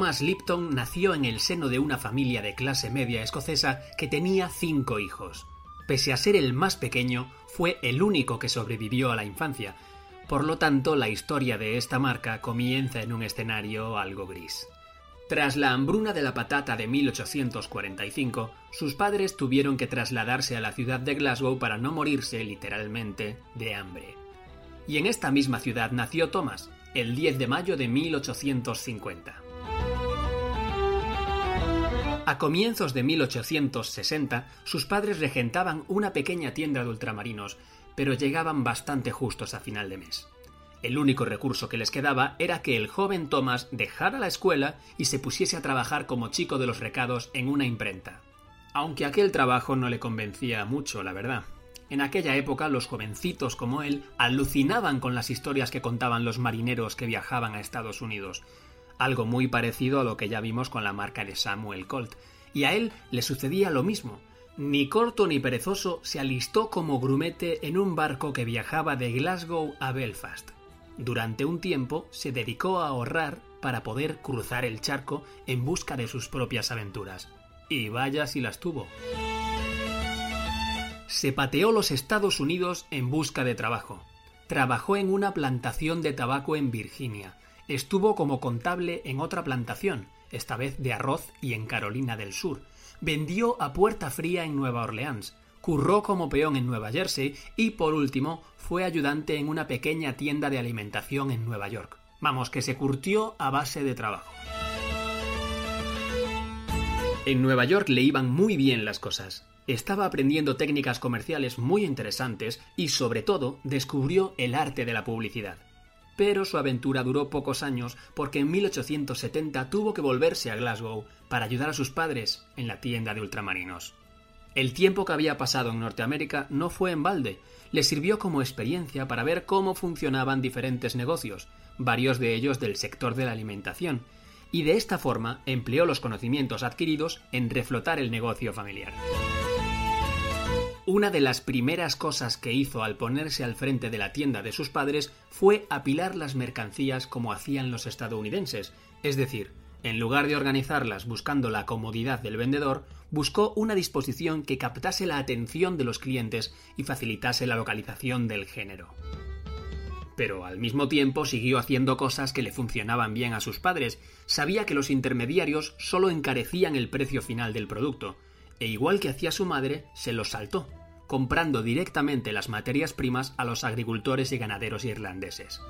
Thomas Lipton nació en el seno de una familia de clase media escocesa que tenía cinco hijos. Pese a ser el más pequeño, fue el único que sobrevivió a la infancia. Por lo tanto, la historia de esta marca comienza en un escenario algo gris. Tras la hambruna de la patata de 1845, sus padres tuvieron que trasladarse a la ciudad de Glasgow para no morirse literalmente de hambre. Y en esta misma ciudad nació Thomas, el 10 de mayo de 1850. A comienzos de 1860, sus padres regentaban una pequeña tienda de ultramarinos, pero llegaban bastante justos a final de mes. El único recurso que les quedaba era que el joven Thomas dejara la escuela y se pusiese a trabajar como chico de los recados en una imprenta. Aunque aquel trabajo no le convencía mucho, la verdad. En aquella época los jovencitos como él alucinaban con las historias que contaban los marineros que viajaban a Estados Unidos, algo muy parecido a lo que ya vimos con la marca de Samuel Colt, y a él le sucedía lo mismo. Ni corto ni perezoso se alistó como grumete en un barco que viajaba de Glasgow a Belfast. Durante un tiempo se dedicó a ahorrar para poder cruzar el charco en busca de sus propias aventuras. Y vaya si las tuvo. Se pateó los Estados Unidos en busca de trabajo. Trabajó en una plantación de tabaco en Virginia Estuvo como contable en otra plantación, esta vez de arroz y en Carolina del Sur. Vendió a puerta fría en Nueva Orleans. Curró como peón en Nueva Jersey y, por último, fue ayudante en una pequeña tienda de alimentación en Nueva York. Vamos, que se curtió a base de trabajo. En Nueva York le iban muy bien las cosas. Estaba aprendiendo técnicas comerciales muy interesantes y, sobre todo, descubrió el arte de la publicidad pero su aventura duró pocos años porque en 1870 tuvo que volverse a Glasgow para ayudar a sus padres en la tienda de ultramarinos. El tiempo que había pasado en Norteamérica no fue en balde, le sirvió como experiencia para ver cómo funcionaban diferentes negocios, varios de ellos del sector de la alimentación, y de esta forma empleó los conocimientos adquiridos en reflotar el negocio familiar. Una de las primeras cosas que hizo al ponerse al frente de la tienda de sus padres fue apilar las mercancías como hacían los estadounidenses, es decir, en lugar de organizarlas buscando la comodidad del vendedor, buscó una disposición que captase la atención de los clientes y facilitase la localización del género. Pero al mismo tiempo siguió haciendo cosas que le funcionaban bien a sus padres, sabía que los intermediarios solo encarecían el precio final del producto, e igual que hacía su madre, se los saltó comprando directamente las materias primas a los agricultores y ganaderos irlandeses.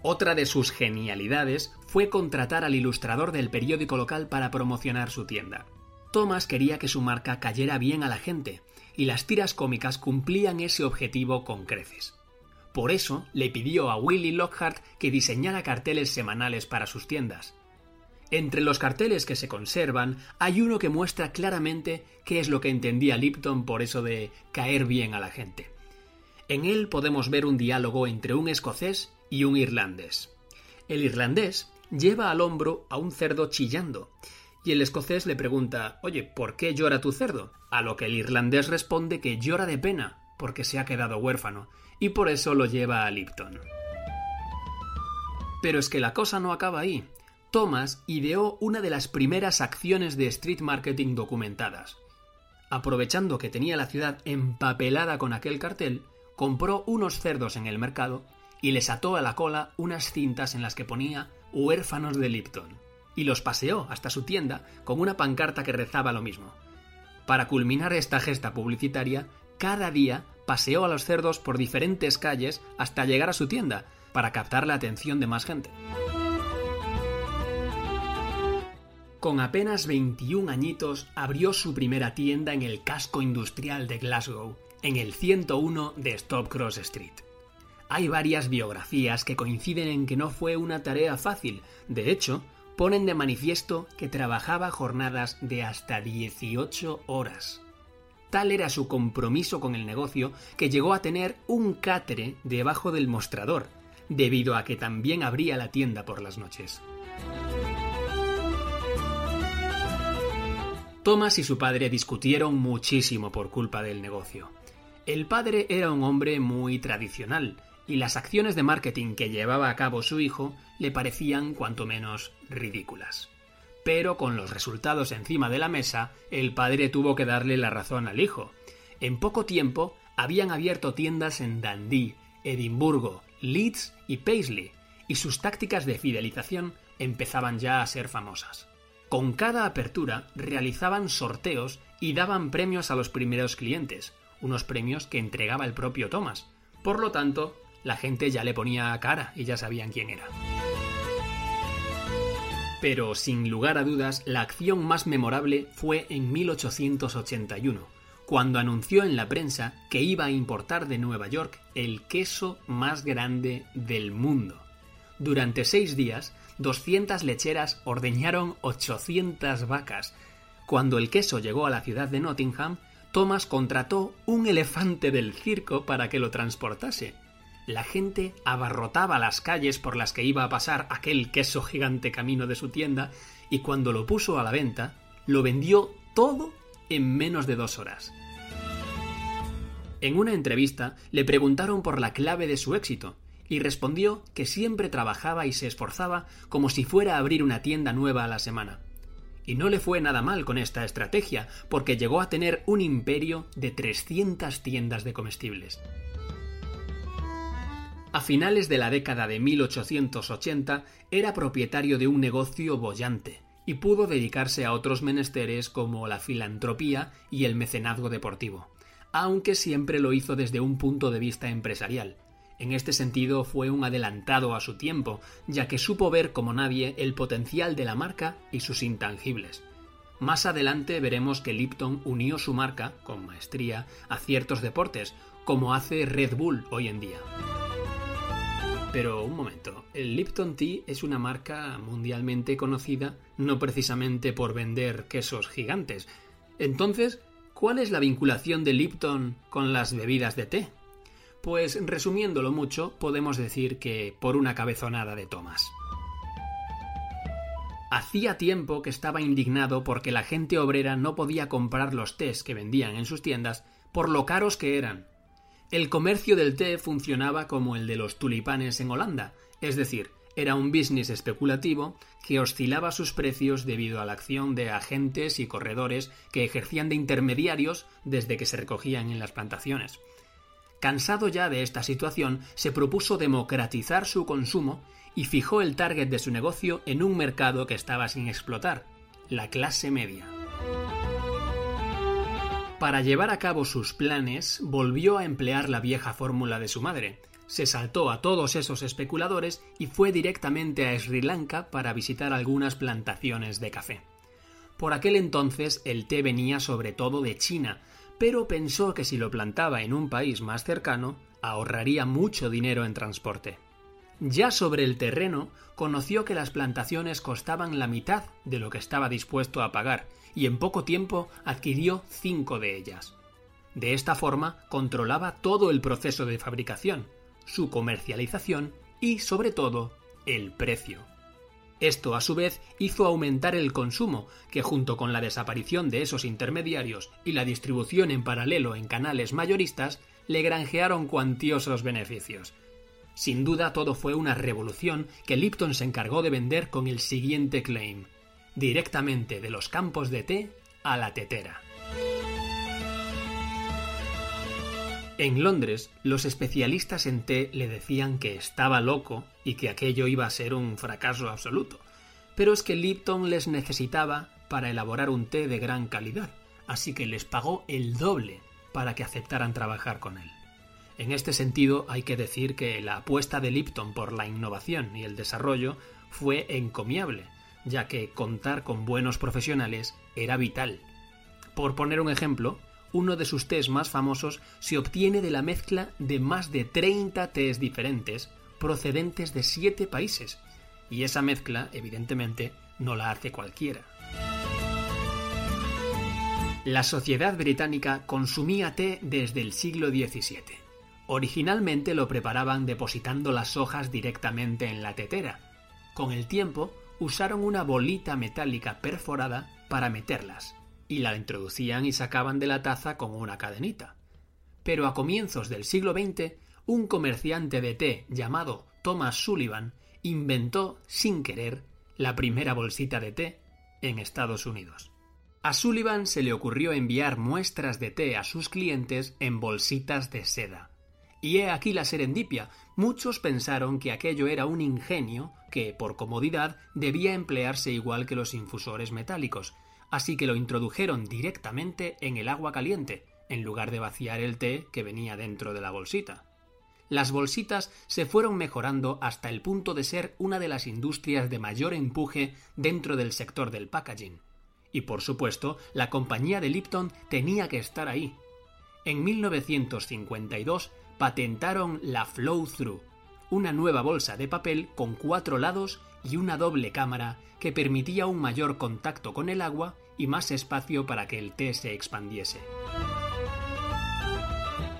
Otra de sus genialidades fue contratar al ilustrador del periódico local para promocionar su tienda. Thomas quería que su marca cayera bien a la gente, y las tiras cómicas cumplían ese objetivo con creces. Por eso le pidió a Willy Lockhart que diseñara carteles semanales para sus tiendas, entre los carteles que se conservan hay uno que muestra claramente qué es lo que entendía Lipton por eso de caer bien a la gente. En él podemos ver un diálogo entre un escocés y un irlandés. El irlandés lleva al hombro a un cerdo chillando, y el escocés le pregunta Oye, ¿por qué llora tu cerdo? A lo que el irlandés responde que llora de pena, porque se ha quedado huérfano, y por eso lo lleva a Lipton. Pero es que la cosa no acaba ahí. Thomas ideó una de las primeras acciones de street marketing documentadas. Aprovechando que tenía la ciudad empapelada con aquel cartel, compró unos cerdos en el mercado y les ató a la cola unas cintas en las que ponía huérfanos de Lipton, y los paseó hasta su tienda con una pancarta que rezaba lo mismo. Para culminar esta gesta publicitaria, cada día paseó a los cerdos por diferentes calles hasta llegar a su tienda, para captar la atención de más gente. Con apenas 21 añitos abrió su primera tienda en el casco industrial de Glasgow, en el 101 de Stop Cross Street. Hay varias biografías que coinciden en que no fue una tarea fácil. De hecho, ponen de manifiesto que trabajaba jornadas de hasta 18 horas. Tal era su compromiso con el negocio que llegó a tener un cátere debajo del mostrador, debido a que también abría la tienda por las noches. Thomas y su padre discutieron muchísimo por culpa del negocio. El padre era un hombre muy tradicional, y las acciones de marketing que llevaba a cabo su hijo le parecían cuanto menos ridículas. Pero con los resultados encima de la mesa, el padre tuvo que darle la razón al hijo. En poco tiempo habían abierto tiendas en Dundee, Edimburgo, Leeds y Paisley, y sus tácticas de fidelización empezaban ya a ser famosas. Con cada apertura realizaban sorteos y daban premios a los primeros clientes, unos premios que entregaba el propio Thomas. Por lo tanto, la gente ya le ponía cara y ya sabían quién era. Pero sin lugar a dudas, la acción más memorable fue en 1881, cuando anunció en la prensa que iba a importar de Nueva York el queso más grande del mundo. Durante seis días, 200 lecheras ordeñaron 800 vacas. Cuando el queso llegó a la ciudad de Nottingham, Thomas contrató un elefante del circo para que lo transportase. La gente abarrotaba las calles por las que iba a pasar aquel queso gigante camino de su tienda y cuando lo puso a la venta, lo vendió todo en menos de dos horas. En una entrevista le preguntaron por la clave de su éxito y respondió que siempre trabajaba y se esforzaba como si fuera a abrir una tienda nueva a la semana. Y no le fue nada mal con esta estrategia, porque llegó a tener un imperio de 300 tiendas de comestibles. A finales de la década de 1880 era propietario de un negocio bollante y pudo dedicarse a otros menesteres como la filantropía y el mecenazgo deportivo, aunque siempre lo hizo desde un punto de vista empresarial, en este sentido fue un adelantado a su tiempo, ya que supo ver como nadie el potencial de la marca y sus intangibles. Más adelante veremos que Lipton unió su marca, con maestría, a ciertos deportes, como hace Red Bull hoy en día. Pero un momento, el Lipton Tea es una marca mundialmente conocida no precisamente por vender quesos gigantes. Entonces, ¿cuál es la vinculación de Lipton con las bebidas de té? Pues resumiéndolo mucho, podemos decir que por una cabezonada de Thomas. Hacía tiempo que estaba indignado porque la gente obrera no podía comprar los tés que vendían en sus tiendas por lo caros que eran. El comercio del té funcionaba como el de los tulipanes en Holanda, es decir, era un business especulativo que oscilaba sus precios debido a la acción de agentes y corredores que ejercían de intermediarios desde que se recogían en las plantaciones. Cansado ya de esta situación, se propuso democratizar su consumo y fijó el target de su negocio en un mercado que estaba sin explotar, la clase media. Para llevar a cabo sus planes, volvió a emplear la vieja fórmula de su madre. Se saltó a todos esos especuladores y fue directamente a Sri Lanka para visitar algunas plantaciones de café. Por aquel entonces el té venía sobre todo de China, pero pensó que si lo plantaba en un país más cercano, ahorraría mucho dinero en transporte. Ya sobre el terreno, conoció que las plantaciones costaban la mitad de lo que estaba dispuesto a pagar, y en poco tiempo adquirió cinco de ellas. De esta forma controlaba todo el proceso de fabricación, su comercialización y, sobre todo, el precio. Esto, a su vez, hizo aumentar el consumo, que junto con la desaparición de esos intermediarios y la distribución en paralelo en canales mayoristas, le granjearon cuantiosos beneficios. Sin duda todo fue una revolución que Lipton se encargó de vender con el siguiente claim, directamente de los campos de té a la tetera. En Londres, los especialistas en té le decían que estaba loco y que aquello iba a ser un fracaso absoluto. Pero es que Lipton les necesitaba para elaborar un té de gran calidad, así que les pagó el doble para que aceptaran trabajar con él. En este sentido, hay que decir que la apuesta de Lipton por la innovación y el desarrollo fue encomiable, ya que contar con buenos profesionales era vital. Por poner un ejemplo, uno de sus tés más famosos se obtiene de la mezcla de más de 30 tés diferentes procedentes de 7 países, y esa mezcla, evidentemente, no la hace cualquiera. La sociedad británica consumía té desde el siglo XVII. Originalmente lo preparaban depositando las hojas directamente en la tetera. Con el tiempo, usaron una bolita metálica perforada para meterlas, y la introducían y sacaban de la taza con una cadenita. Pero a comienzos del siglo XX, un comerciante de té llamado Thomas Sullivan inventó, sin querer, la primera bolsita de té en Estados Unidos. A Sullivan se le ocurrió enviar muestras de té a sus clientes en bolsitas de seda. Y he aquí la serendipia. Muchos pensaron que aquello era un ingenio que, por comodidad, debía emplearse igual que los infusores metálicos, así que lo introdujeron directamente en el agua caliente, en lugar de vaciar el té que venía dentro de la bolsita. Las bolsitas se fueron mejorando hasta el punto de ser una de las industrias de mayor empuje dentro del sector del packaging. Y por supuesto, la compañía de Lipton tenía que estar ahí. En 1952 patentaron la Flow Through, una nueva bolsa de papel con cuatro lados y una doble cámara que permitía un mayor contacto con el agua y más espacio para que el té se expandiese.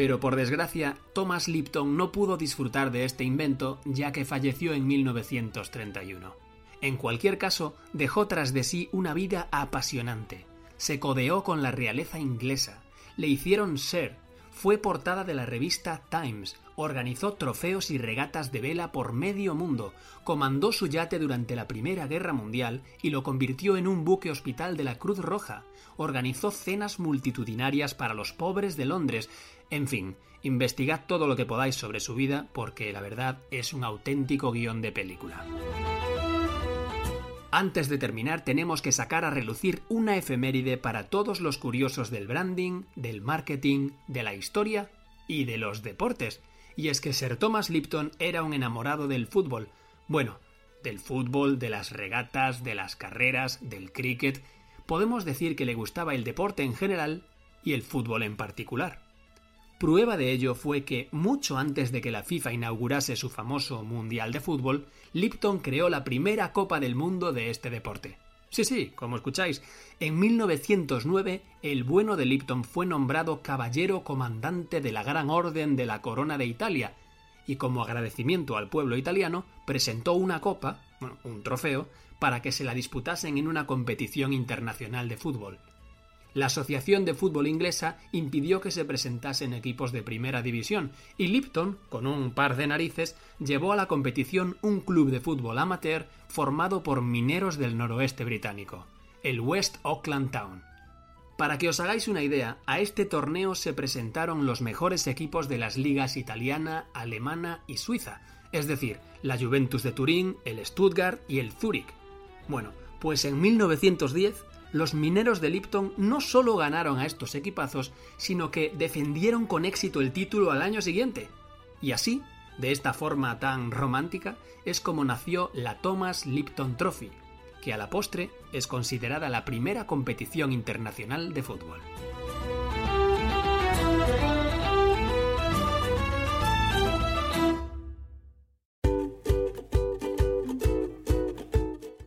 Pero por desgracia, Thomas Lipton no pudo disfrutar de este invento ya que falleció en 1931. En cualquier caso, dejó tras de sí una vida apasionante. Se codeó con la realeza inglesa, le hicieron ser, fue portada de la revista Times, organizó trofeos y regatas de vela por medio mundo, comandó su yate durante la Primera Guerra Mundial y lo convirtió en un buque hospital de la Cruz Roja, organizó cenas multitudinarias para los pobres de Londres, en fin, investigad todo lo que podáis sobre su vida porque la verdad es un auténtico guion de película. Antes de terminar tenemos que sacar a relucir una efeméride para todos los curiosos del branding, del marketing, de la historia y de los deportes. Y es que Sir Thomas Lipton era un enamorado del fútbol. Bueno, del fútbol, de las regatas, de las carreras, del cricket. Podemos decir que le gustaba el deporte en general y el fútbol en particular. Prueba de ello fue que, mucho antes de que la FIFA inaugurase su famoso Mundial de Fútbol, Lipton creó la primera Copa del Mundo de este deporte. Sí, sí, como escucháis, en 1909 el bueno de Lipton fue nombrado Caballero Comandante de la Gran Orden de la Corona de Italia, y como agradecimiento al pueblo italiano presentó una copa, un trofeo, para que se la disputasen en una competición internacional de fútbol. La Asociación de Fútbol Inglesa impidió que se presentasen equipos de primera división y Lipton, con un par de narices, llevó a la competición un club de fútbol amateur formado por mineros del noroeste británico, el West Auckland Town. Para que os hagáis una idea, a este torneo se presentaron los mejores equipos de las ligas italiana, alemana y suiza, es decir, la Juventus de Turín, el Stuttgart y el Zurich. Bueno, pues en 1910 los mineros de Lipton no solo ganaron a estos equipazos, sino que defendieron con éxito el título al año siguiente. Y así, de esta forma tan romántica, es como nació la Thomas Lipton Trophy, que a la postre es considerada la primera competición internacional de fútbol.